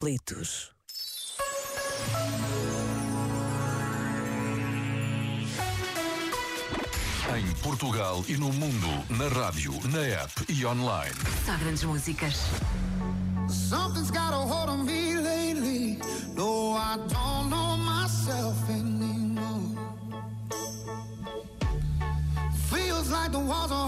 aflitos. Em Portugal e no mundo, na rádio, na app e online. Só grandes músicas. Something's got a hold on me lately. No, I don't know myself anymore. Feels like the walls are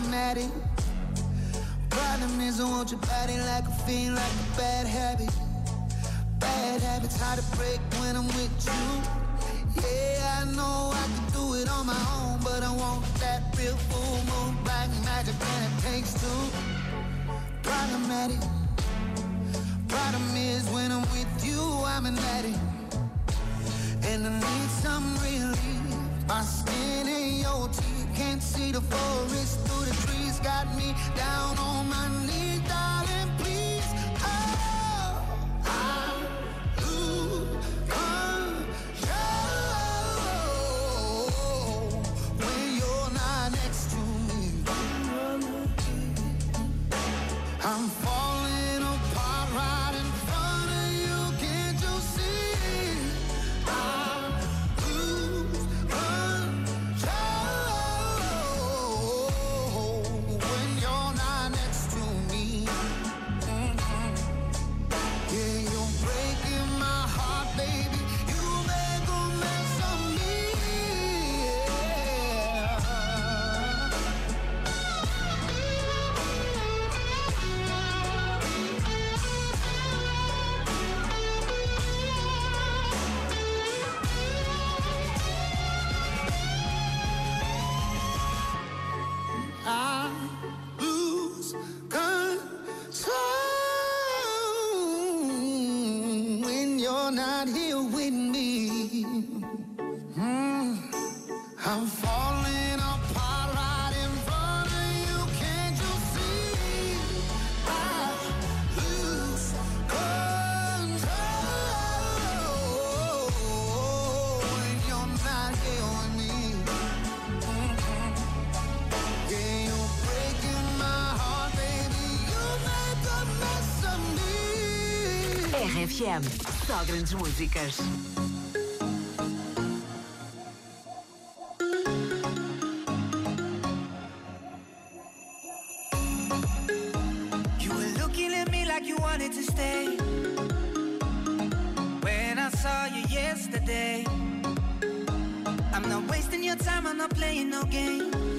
Problematic. Problem is, I want your body like a fiend, like a bad habit. Bad habits hard to break when I'm with you. Yeah, I know I can do it on my own, but I want that real full moon, black magic, and it takes two. Problematic. Problem is, when I'm with you, I'm an addict. And I need some relief. My skin can't see the forest through the trees. Got me down on my knees, darling. You're not here with me. Mm. I'm falling RFM. Só grandes músicas. You were looking at me like you wanted to stay. When I saw you yesterday, I'm not wasting your time, I'm not playing no games.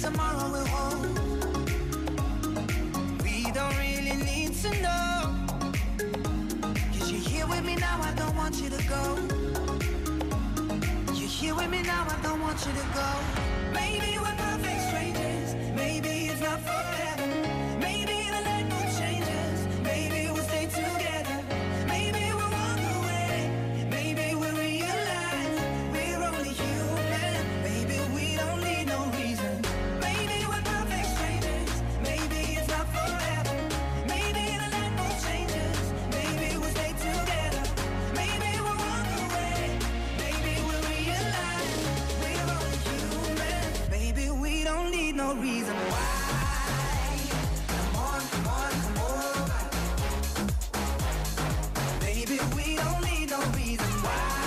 Tomorrow will hold? We don't really need to know. Cause you're here with me now, I don't want you to go. You're here with me now, I don't want you to go. Maybe we're no reason why. Come on, come on, come. Baby, we don't need no reason why.